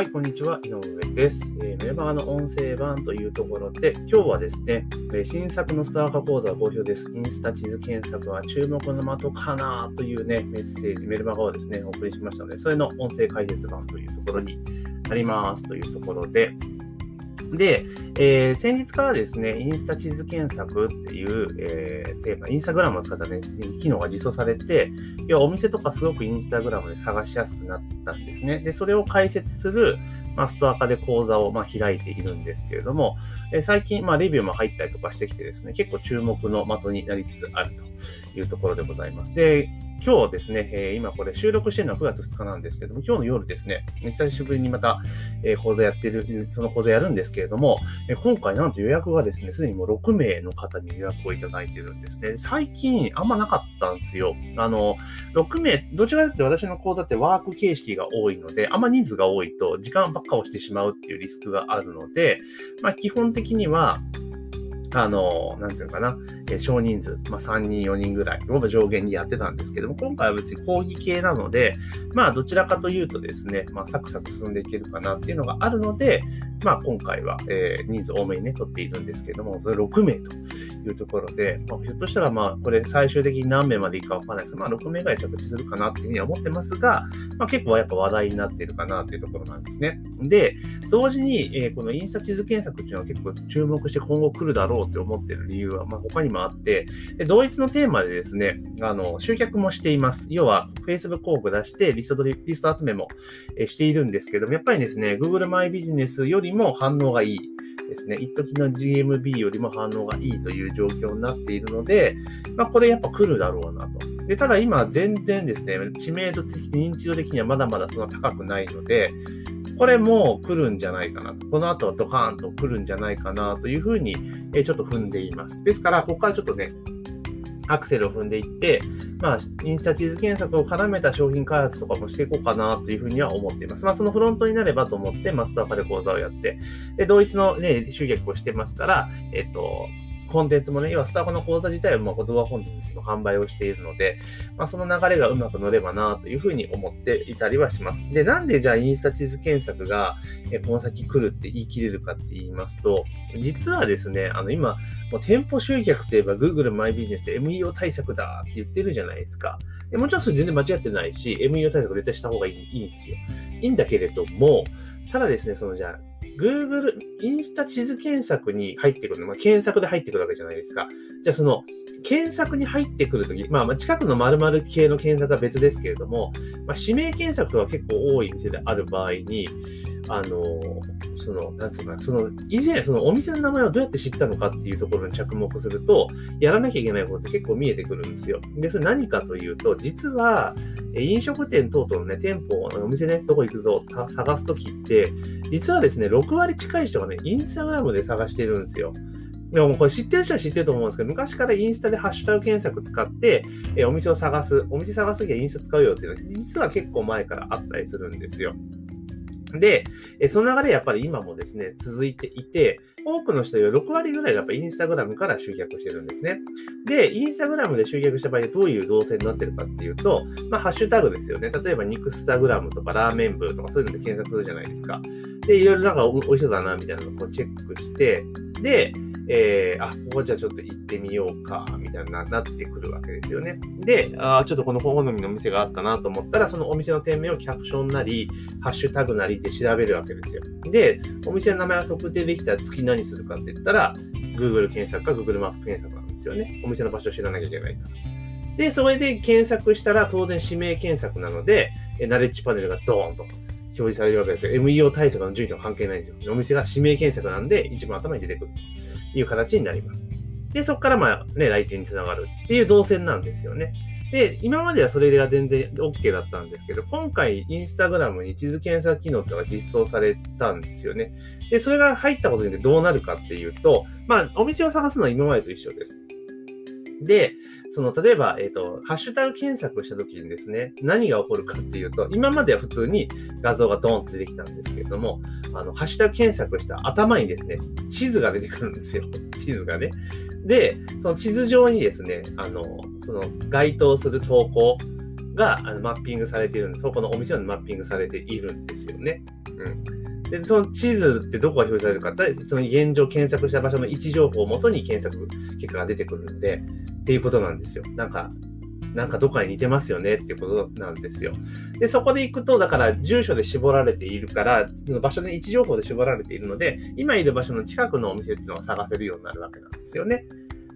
はい、こんにちは。井上です。えー、メルマガの音声版というところで、今日はですね、え新作のスター化講座好評です。インスタ地図検索は注目の的かなというね、メッセージ、メルマガをですね、お送りしましたので、それの音声解説版というところになりますというところで、で、えー、先日からですね、インスタ地図検索っていう、えー、テーマ、インスタグラムを使ったね、機能が実装されて、要はお店とかすごくインスタグラムで探しやすくなったんですね。で、それを解説する、まあ、ストア化で講座をまあ開いているんですけれども、え最近、まあ、レビューも入ったりとかしてきてですね、結構注目の的になりつつあるというところでございます。で、今日ですね、え、今これ収録してるのは9月2日なんですけども、今日の夜ですね、久しぶりにまた、え、講座やってる、その講座やるんですけれども、え、今回なんと予約がですね、すでにもう6名の方に予約をいただいてるんですね。最近あんまなかったんですよ。あの、6名、どちらかというと私の講座ってワーク形式が多いので、あんま人数が多いと時間ばっかをしてしまうっていうリスクがあるので、まあ基本的には、あの、なんていうかな、え少人数、まあ、3人、4人ぐらい。を上限にやってたんですけども、今回は別に講義系なので、まあ、どちらかというとですね、まあ、サクサク進んでいけるかなっていうのがあるので、まあ、今回は、えー、人数多めにね、取っているんですけども、それ6名というところで、まあ、ひょっとしたら、まあ、これ最終的に何名までいくかわからないですけど、まあ、6名ぐらい着地するかなというふうには思ってますが、まあ、結構やっぱ話題になっているかなというところなんですね。で、同時に、えー、このインスタ地図検索っていうのは結構注目して今後来るだろうって思ってる理由は、まあ、他にもあって、同一のテーマでですね、あの、集客もしています。要は、Facebook 広告出して、リストリスト集めもしているんですけども、やっぱりですね、Google マイビジネスよりも反応がいい。ですね、一時の GMB よりも反応がいいという状況になっているので、まあ、これやっぱ来るだろうなと。で、ただ今全然ですね、知名度的、認知度的にはまだまだそんな高くないので、これも来るんじゃないかなと。この後はドカーンと来るんじゃないかなというふうに、えちょっと踏んでいます。ですから、ここからちょっとね、アクセルを踏んでいって、まあ、インスタ地図検索を絡めた商品開発とかもしていこうかなというふうには思っています。まあ、そのフロントになればと思って、マスターパで講座をやって、で、同一のね、集客をしてますから、えっと、コンテンツもね、要はスタバの講座自体はまあ言葉コンテンツの販売をしているので、まあ、その流れがうまく乗ればなというふうに思っていたりはします。で、なんでじゃあインスタ地図検索がえこの先来るって言い切れるかって言いますと、実はですね、あの今、もう店舗集客といえば Google マイビジネスで MEO 対策だって言ってるじゃないですか。でもちろんそれ全然間違ってないし、MEO 対策絶対した方がいいいいんですよ。いいんだけれども、ただですね、そのじゃあ、Google、インスタ地図検索に入ってくるの、まあ、検索で入ってくるわけじゃないですか。じゃあその、検索に入ってくるとき、まあ、近くの〇〇系の検索は別ですけれども、まあ、指名検索は結構多い店である場合に、あの、その、なんつうか、その、以前、そのお店の名前をどうやって知ったのかっていうところに着目すると、やらなきゃいけないことって結構見えてくるんですよ。で、それ何かというと、実は、飲食店等々のね、店舗、お店ね、どこ行くぞ、探すときって、実はですね、6割近い人がね、インスタグラムで探してるんですよ。でもこれ知ってる人は知ってると思うんですけど、昔からインスタでハッシュタグ検索使って、えお店を探す、お店探すときはインスタ使うよっていうのは、実は結構前からあったりするんですよ。で、その流れやっぱり今もですね、続いていて、多くの人より6割ぐらいがやっぱインスタグラムから集客してるんですね。で、インスタグラムで集客した場合どういう動線になってるかっていうと、まあ、ハッシュタグですよね。例えば、ニクスタグラムとかラーメン部とかそういうので検索するじゃないですか。で、いろいろなんか美味しそうだな、みたいなのをこうチェックして、で、えー、あ、ここじゃちょっと行ってみようか、みたいな、なってくるわけですよね。で、あちょっとこの好みのお店があったなと思ったら、そのお店の店名をキャプションなり、ハッシュタグなりで調べるわけですよ。で、お店の名前が特定できたら次何するかって言ったら、Google 検索か Google マップ検索なんですよね。お店の場所を知らなきゃいけないから。で、それで検索したら当然指名検索なので、ナレッジパネルがドーンと表示されるわけですよ。MEO 対策の順位とは関係ないんですよ。お店が指名検索なんで一番頭に出てくるという形になります。で、そこからまあね、来店につながるっていう動線なんですよね。で、今まではそれが全然 OK だったんですけど、今回インスタグラムに地図検索機能ってのが実装されたんですよね。で、それが入ったことによってどうなるかっていうと、まあ、お店を探すのは今までと一緒です。で、その、例えば、えっ、ー、と、ハッシュタグ検索したときにですね、何が起こるかっていうと、今までは普通に画像がドーンと出てきたんですけれども、あの、ハッシュタグ検索した頭にですね、地図が出てくるんですよ。地図がね。で、その地図上にですね、あの、その該当する投稿があのマッピングされているんです。そこのお店のマッピングされているんですよね。うん。で、その地図ってどこが表示されるかって、その現状検索した場所の位置情報をもとに検索結果が出てくるんで、ていうことなんですよ。なんか、なんかどっかに似てますよねっていうことなんですよ。で、そこで行くと、だから住所で絞られているから、場所で位置情報で絞られているので、今いる場所の近くのお店っていうのを探せるようになるわけなんですよね。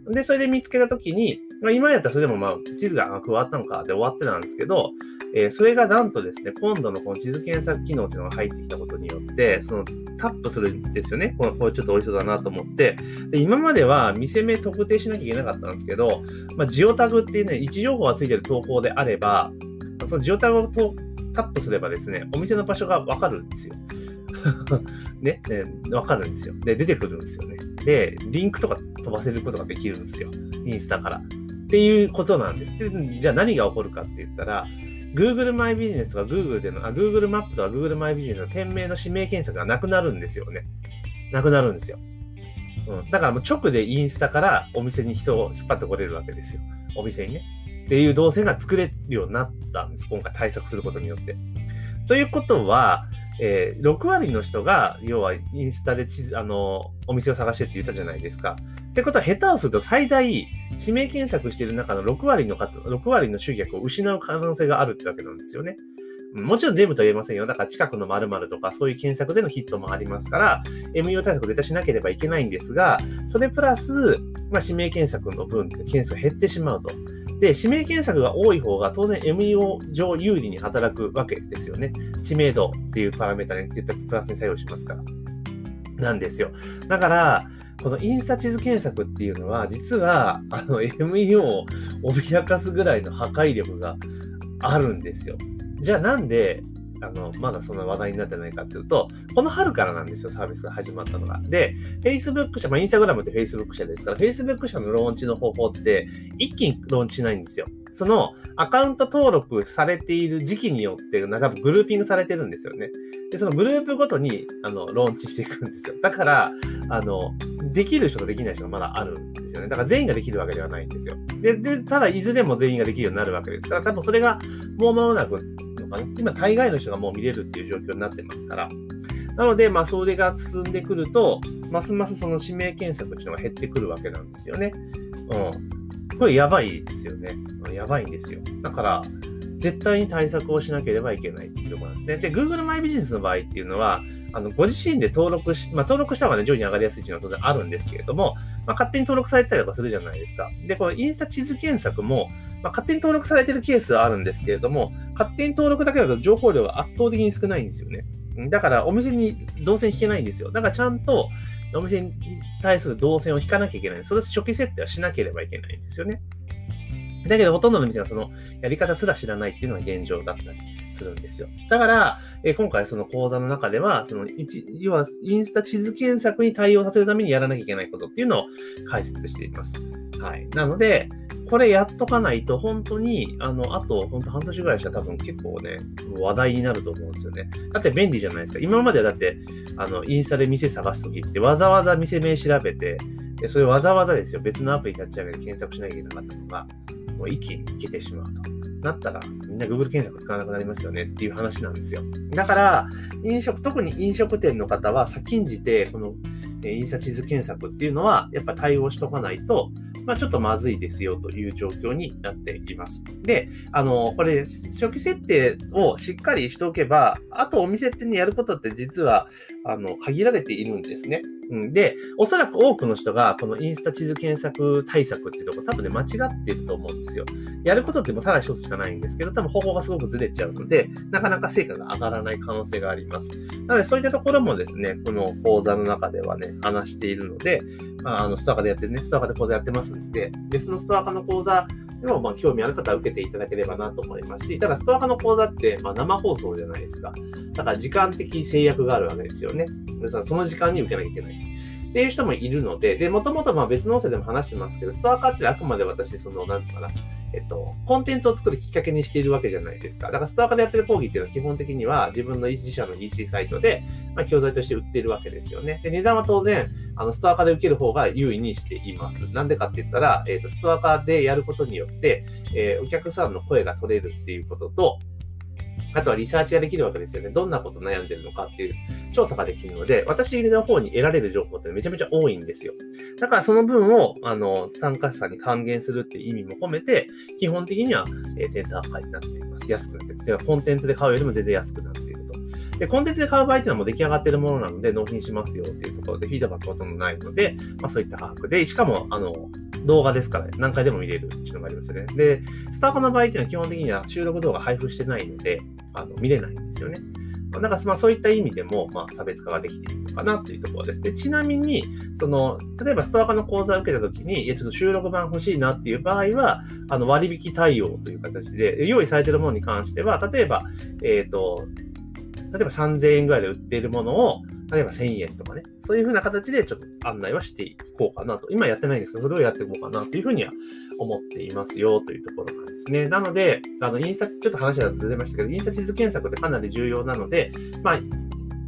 で、それで見つけたときに、まあ、今やったらそれでもまあ地図が加わったのかで終わってなんですけど、えー、それがなんとですね、今度のこの地図検索機能っていうのが入ってきたことによって、そのタップするんですよね。このこれちょっと美味しそうだなと思って。で、今までは店名特定しなきゃいけなかったんですけど、まあ、ジオタグっていうね、位置情報がついてる投稿であれば、そのジオタグをタップすればですね、お店の場所がわかるんですよ。ね、ね、わかるんですよ。で、出てくるんですよね。で、リンクとか飛ばせることができるんですよ。インスタから。っていうことなんです。で、じゃあ何が起こるかって言ったら、Google マイビジネスとか Google での、あ、Google マップとか Google マイビジネスの店名の指名検索がなくなるんですよね。なくなるんですよ。うん。だからもう直でインスタからお店に人を引っ張ってこれるわけですよ。お店にね。っていう動線が作れるようになったんです。今回対策することによって。ということは、えー、6割の人が、要はインスタで地図、あの、お店を探してって言ったじゃないですか。ってことは、下手をすると最大、指名検索している中の6割の方、6割の集客を失う可能性があるってわけなんですよね。もちろん全部とは言えませんよ。だから近くの〇〇とかそういう検索でのヒットもありますから、MU 対策絶対しなければいけないんですが、それプラス、まあ、指名検索の分、検索が減ってしまうと。で、指名検索が多い方が当然 MEO 上有利に働くわけですよね。知名度っていうパラメータに絶対プラスに作用しますから。なんですよ。だから、このインスタ地図検索っていうのは、実は、あの、MEO を脅かすぐらいの破壊力があるんですよ。じゃあなんで、あの、まだそんな話題になってないかっていうと、この春からなんですよ、サービスが始まったのが。で、Facebook 社、まあ、インスタグラムって Facebook 社ですから、Facebook 社のローンチの方法って、一気にローンチしないんですよ。そのアカウント登録されている時期によって、なんかグルーピングされてるんですよね。で、そのグループごとに、あの、ローンチしていくんですよ。だから、あの、できる人とできない人がまだあるんですよね。だから全員ができるわけではないんですよ。で、で、ただ、いずれも全員ができるようになるわけですから、多分それがもう間もなくのかな。今、大概の人がもう見れるっていう状況になってますから。なので、まあ、それが進んでくると、ますますその指名検索っていうのが減ってくるわけなんですよね。うん。これやばいですよね。やばいんですよ。だから、絶対に対策をしなければいけないっていうところなんですね。で、Google マイビジネスの場合っていうのは、あの、ご自身で登録し、まあ、登録した方がね、上位に上がりやすいっていうのは当然あるんですけれども、まあ、勝手に登録されたりとかするじゃないですか。で、このインスタ地図検索も、まあ、勝手に登録されてるケースはあるんですけれども、勝手に登録だけだと情報量が圧倒的に少ないんですよね。だからお店に動線引けないんですよ。だからちゃんとお店に対する動線を引かなきゃいけない。それ初期設定はしなければいけないんですよね。だけどほとんどの店がそのやり方すら知らないっていうのが現状だったりするんですよ。だから、え今回その講座の中では、その要はインスタ地図検索に対応させるためにやらなきゃいけないことっていうのを解説しています。はい。なので、これやっとかないと、本当に、あの、あと、本当半年ぐらいしか多分結構ね、話題になると思うんですよね。だって便利じゃないですか。今まではだって、あの、インスタで店探すときって、わざわざ店名調べて、で、それわざわざですよ。別のアプリ立ち上げて検索しなきゃいけなかったのが、もう一気にいけてしまうと。なったら、みんな Google 検索使わなくなりますよねっていう話なんですよ。だから、飲食、特に飲食店の方は先んじて、この、インスタ地図検索っていうのは、やっぱ対応しとかないと、まあ、ちょっとまずいですよという状況になっています。で、あの、これ、初期設定をしっかりしておけば、あとお店ってね、やることって実は、あの、限られているんですね。うん、で、おそらく多くの人が、このインスタ地図検索対策っていうところ、多分ね、間違ってると思うんですよ。やることってもただ一つしかないんですけど、多分方法がすごくずれちゃうので、なかなか成果が上がらない可能性があります。なので、そういったところもですね、この講座の中ではね、話しているので、まあ、あの、ストアカでやってるね、ストアカで講座やってますんで、で、そのストアカの講座でも、まあ、興味ある方は受けていただければなと思いますし、ただ、ストアカの講座って、まあ、生放送じゃないですか。だから、時間的制約があるわけですよね。ですから、その時間に受けなきゃいけない。っていう人もいるので、で、もともとまあ別の音声でも話してますけど、ストアカってあくまで私、その、なんつうかな、えっと、コンテンツを作るきっかけにしているわけじゃないですか。だからストアカでやってる講義っていうのは基本的には自分の自社の EC サイトで、まあ、教材として売ってるわけですよね。で、値段は当然、あの、ストアカで受ける方が優位にしています。なんでかって言ったら、えっと、ストアカでやることによって、えー、お客さんの声が取れるっていうことと、あとはリサーチができるわけですよね。どんなこと悩んでるのかっていう調査ができるので、私の方に得られる情報ってめちゃめちゃ多いんですよ。だからその分を、あの、参加者さんに還元するっていう意味も込めて、基本的には、えー、低価になっています。安くなっています。コンテンツで買うよりも全然安くなっていると。で、コンテンツで買う場合っていうのはもう出来上がってるものなので、納品しますよっていうところで、フィードバックほとんどないので、まあそういった価格で、しかも、あの、動画ですからね、何回でも見れるっていうのがありますよね。で、スタートの場合っていうのは基本的には収録動画配布してないので、あの見れないんですよね。なんか、まあ、そういった意味でも、まあ、差別化ができているのかなというところです。で、ちなみに、その、例えばストア化の講座を受けたときに、いや、ちょっと収録版欲しいなっていう場合は、あの、割引対応という形で、用意されているものに関しては、例えば、えっ、ー、と、例えば3000円ぐらいで売っているものを、例えば1000円とかね、そういうふうな形でちょっと案内はしていこうかなと。今やってないんですけど、それをやっていこうかなというふうには思っていますよというところなんですね。なので、あの、インスタ、ちょっと話が出てましたけど、インスタ地図検索ってかなり重要なので、まあ、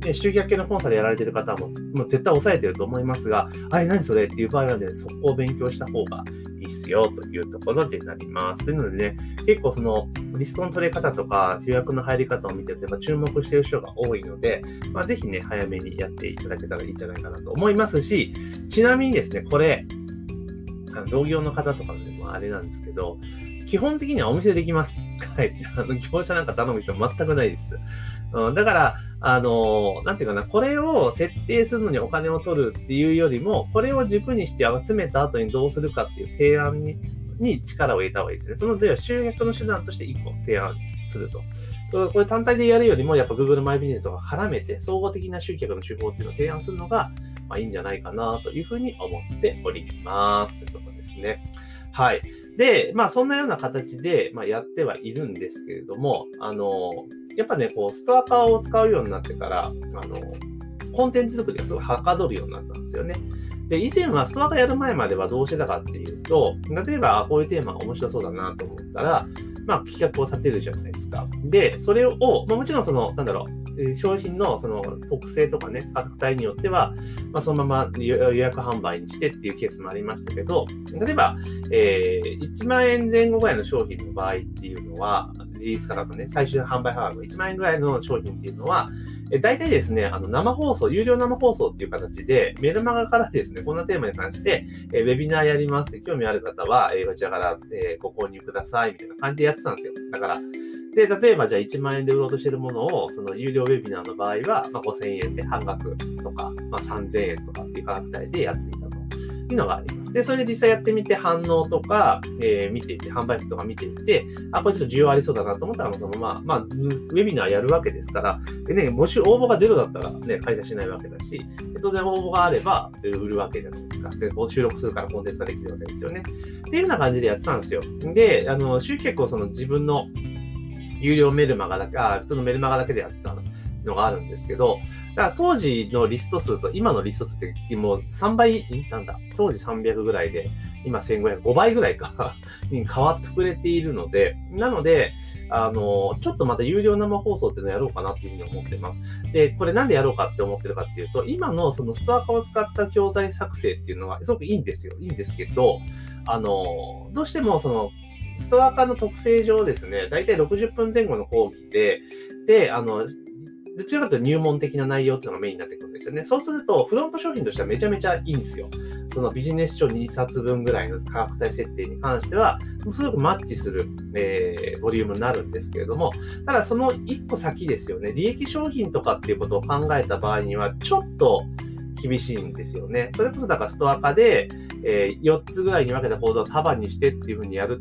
ね、集客系のコンサルやられてる方も、もう絶対抑えてると思いますが、あれ何それっていう場合はね、速攻勉強した方がいいっすよというところでなります。というのでね、結構そのリストの取れ方とか予約の入り方を見てると、やっぱ注目している人が多いので、まあ、ぜひね、早めにやっていただけたらいいんじゃないかなと思いますし、ちなみにですね、これ、あの同業の方とかでもあれなんですけど、基本的にはお店でできます。はい。あの、業者なんか頼む必要全くないです。うん、だから、あのなんていうかな、これを設定するのにお金を取るっていうよりも、これを軸にして集めた後にどうするかっていう提案にに力を入れた方がいいですね。その、では集約の手段として1個提案すると。これ単体でやるよりも、やっぱ Google マイビジネスとか絡めて、総合的な集客の手法っていうのを提案するのが、まあいいんじゃないかなというふうに思っております。ということですね。はい。で、まあそんなような形で、まあ、やってはいるんですけれども、あの、やっぱね、こう、ストアカーを使うようになってから、あの、コンテンツ作りがすごいはかどるようになったんですよね。で、以前はストアカやる前まではどうしてたかっていうと、例えばこういうテーマが面白そうだなと思ったら、まあ企画を立てるじゃないですか。で、それを、まあ、もちろんその、なんだろう、商品のその特性とかね、価格帯によっては、まあ、そのまま予約販売にしてっていうケースもありましたけど、例えば、えー、1万円前後ぐらいの商品の場合っていうのは、リリース価格ね、最終販売価格1万円ぐらいの商品っていうのは、え大体ですね、あの、生放送、有料生放送っていう形で、メルマガからですね、こんなテーマに関して、えウェビナーやります。興味ある方は、えこちらから、えご購入ください、みたいな感じでやってたんですよ。だから、で、例えばじゃあ1万円で売ろうとしてるものを、その有料ウェビナーの場合は、まあ、5000円で半額とか、まあ、3000円とかっていう価格帯でやっていいうのがあります。で、それで実際やってみて反応とか、えー、見ていて、販売数とか見ていて、あ、これちょっと需要ありそうだなと思ったら、そのまま、まあ、ウェビナーやるわけですから、でね、もし応募がゼロだったらね、開催しないわけだし、当然応募があれば売るわけじゃないですか。で、こう収録するからコンテンツができるわけですよね。っていうような感じでやってたんですよ。で、あの、集客をその自分の有料メルマガだけ、あ、普通のメルマガだけでやってたののがあるんですけど、だから当時のリスト数と今のリスト数ってもう3倍、なんだ、当時300ぐらいで、今1500、5倍ぐらいか に変わってくれているので、なので、あの、ちょっとまた有料生放送っていうのをやろうかなっていうふうに思ってます。で、これなんでやろうかって思ってるかっていうと、今のそのストア化を使った教材作成っていうのはすごくいいんですよ。いいんですけど、あの、どうしてもその、ストア化の特性上ですね、だいたい60分前後の講義で、で、あの、どちらかというと入門的な内容っていうのがメインになってくるんですよね。そうすると、フロント商品としてはめちゃめちゃいいんですよ。そのビジネス書2冊分ぐらいの価格帯設定に関しては、すごくマッチする、えー、ボリュームになるんですけれども、ただその1個先ですよね。利益商品とかっていうことを考えた場合には、ちょっと厳しいんですよね。それこそだからストア化で、えー、4つぐらいに分けた講座を束にしてっていうふうにやる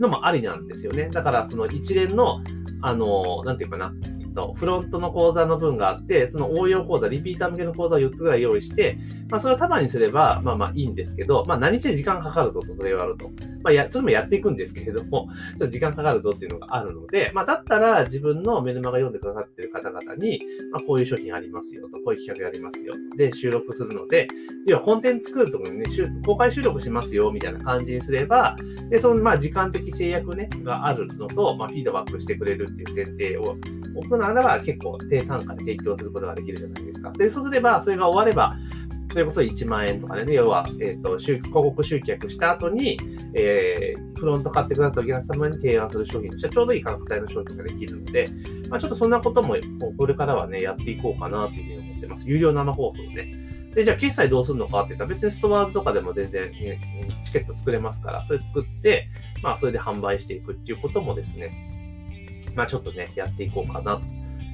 のもありなんですよね。だからその一連の、あの、なんていうかな、と、フロントの講座の分があって、その応用講座、リピーター向けの講座を4つぐらい用意して、まあ、それを束にすれば、まあまあいいんですけど、まあ何せ時間かかるぞと、それをやると。まあ、や、それもやっていくんですけれども、ちょっと時間かかるぞっていうのがあるので、まあ、だったら自分のメルマガ読んでくださってる方々に、まあ、こういう商品ありますよと、こういう企画やりますよと。で、収録するので、要はコンテンツ作るときにね、公開収録しますよ、みたいな感じにすれば、で、その、まあ、時間的制約ね、があるのと、まあ、フィードバックしてくれるっていう前提を置くならば、結構低単価で提供することができるじゃないですか。で、そうすれば、それが終われば、それこそ1万円とかね、要は、えっ、ー、と、広告集客した後に、えー、フロント買ってくださったお客様に提案する商品としてはちょうどいい価格帯の商品ができるので、まあ、ちょっとそんなことも、これからはね、やっていこうかなというふうに思ってます。有料生放送で。で、じゃあ決済どうするのかって言ったら別にストアーズとかでも全然、ね、チケット作れますから、それ作って、まあそれで販売していくっていうこともですね、まあちょっとね、やっていこうかなと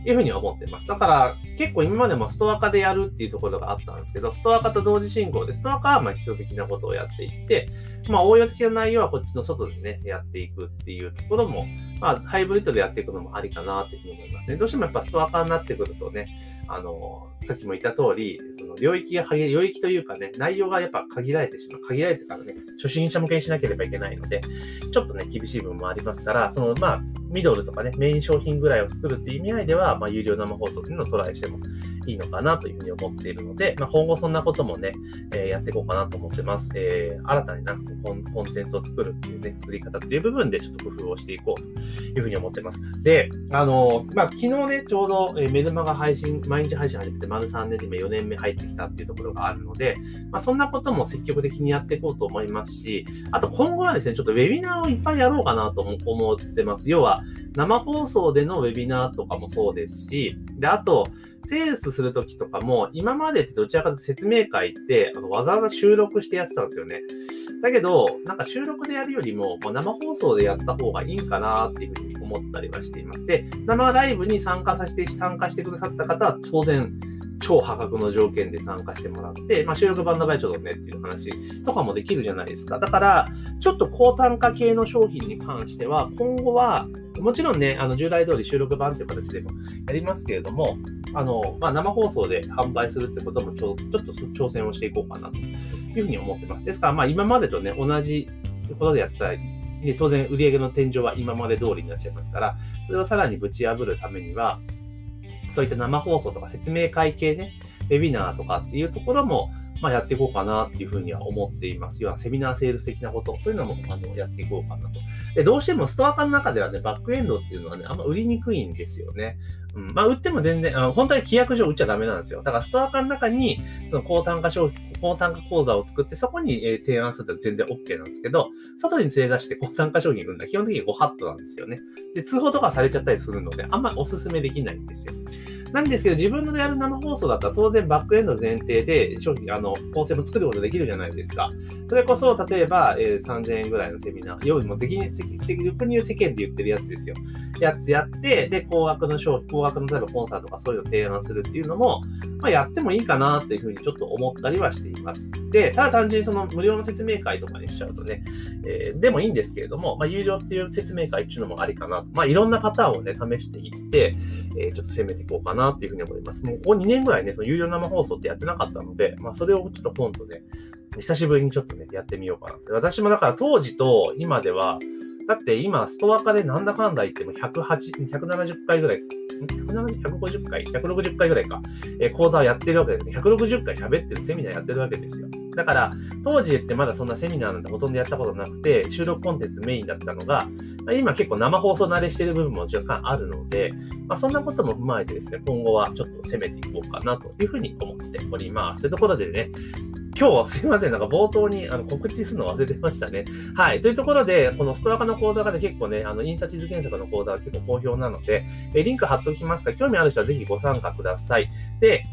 いうふうに思ってます。だから、結構今までもストア化でやるっていうところがあったんですけど、ストア化と同時進行で、ストア化はまあ基礎的なことをやっていって、まあ応用的な内容はこっちの外でね、やっていくっていうところも、まあハイブリッドでやっていくのもありかなというふうに思いますね。どうしてもやっぱストア化になってくるとね、あの、さっきも言った通り、その領域が、領域というかね、内容がやっぱ限られてしまう。限られてからね、初心者向けにしなければいけないので、ちょっとね、厳しい部分もありますから、その、まあ、ミドルとかね、メイン商品ぐらいを作るっていう意味合いでは、まあ、有料生放送っていうのをトライしてもいいのかなというふうに思っているので、まあ、今後そんなこともね、えー、やっていこうかなと思ってます。えー、新たになコンコンテンツを作るっていうね、作り方っていう部分でちょっと工夫をしていこうというふうに思ってます。で、あのー、まあ、昨日ね、ちょうど、えメルマガ配信、毎日配信始めて丸3年で4年目入ってきたっていうところがあるので、まあ、そんなことも積極的にやっていこうと思いますし、あと今後はですね、ちょっとウェビナーをいっぱいやろうかなと思ってます。要は、生放送でのウェビナーとかもそうですし、で、あと、セールスするときとかも、今までってどちらかというと説明会って、あのわざわざ収録してやってたんですよね。だけど、なんか収録でやるよりも、まあ、生放送でやった方がいいんかなっていうふうに思ったりはしています。で、生ライブに参加させて、参加してくださった方は当然、超破格の条件で参加してもらって、まあ、収録版の場合ちょっとねっていう話とかもできるじゃないですか。だから、ちょっと高単価系の商品に関しては、今後は、もちろんね、あの従来通り収録版っていう形でもやりますけれども、あの、まあ、生放送で販売するってこともちょちょっと挑戦をしていこうかなというふうに思ってます。ですから、まあ、今までとね、同じことでやったら、ね、当然売上の天井は今まで通りになっちゃいますから、それをさらにぶち破るためには、そういった生放送とか説明会系ね、ウェビナーとかっていうところも、まあ、やっていこうかなっていうふうには思っています。要はセミナーセールス的なこと、そういうのもあのやっていこうかなと。で、どうしてもストア化の中ではね、バックエンドっていうのはね、あんま売りにくいんですよね。うん、まあ、売っても全然、あの本当に規約上売っちゃダメなんですよ。だからストア化の中に、その高単価商品、高単価講座を作って、そこに、え提案すると全然 OK なんですけど、外に連れ出して高単価商品売るのは基本的に5ハットなんですよね。で、通報とかされちゃったりするので、あんまりお勧めできないんですよ。なんですけど、自分のやる生放送だったら当然バックエンド前提で商品、あの、構成も作ることできるじゃないですか。それこそ、例えば、えー、3000円ぐらいのセミナー、要にも責任、責任世間で言ってるやつですよ。やつやって、で、高額の商品、高額の例えばコンサートとかそういうのを提案するっていうのも、まあ、やってもいいかなっていうふうにちょっと思ったりはしてています。で、ただ単純にその無料の説明会とかにしちゃうとね、えー、でもいいんですけれども、まあ、有料っていう説明会っていうのもありかな。まあ、いろんなパターンをね、試していって、えー、ちょっと攻めていこうかなっていうふうに思います。もうここ2年ぐらいね、その有料生放送ってやってなかったので、まあ、それをちょっと今度ね、久しぶりにちょっとね、やってみようかな。私もだから当時と今では、だって今、ストア化でなんだかんだ言っても108、170回ぐらい、170、150回 ?160 回ぐらいか、えー、講座をやってるわけですね。160回喋ってるセミナーやってるわけですよ。だから、当時ってまだそんなセミナーなんてほとんどやったことなくて、収録コンテンツメインだったのが、今結構生放送慣れしてる部分も若干あるので、まあ、そんなことも踏まえてですね、今後はちょっと攻めていこうかなというふうに思っております。というところでね、今日はすいません。なんか冒頭にあの告知するの忘れてましたね。はい。というところで、このストア化の講座がね結構ね、あの、印刷地図検索の講座は結構好評なので、えリンク貼っておきますが、興味ある人はぜひご参加ください。で、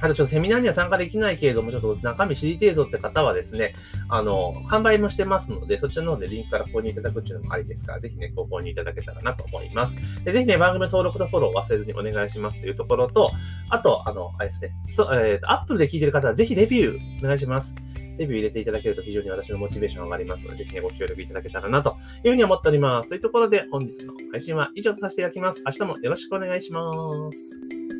あとちょっとセミナーには参加できないけれども、ちょっと中身知りてえぞって方はですね、あの、販売もしてますので、そちらの方でリンクから購入いただくっていうのもありですから、ぜひね、ご購入いただけたらなと思います。でぜひね、番組登録とフォローを忘れずにお願いしますというところと、あと、あの、あれですね、えっー、アップルで聞いてる方はぜひレビューお願いします。レビュー入れていただけると非常に私のモチベーション上がりますので、ぜひね、ご協力いただけたらなというふうに思っております。というところで、本日の配信は以上とさせていただきます。明日もよろしくお願いします。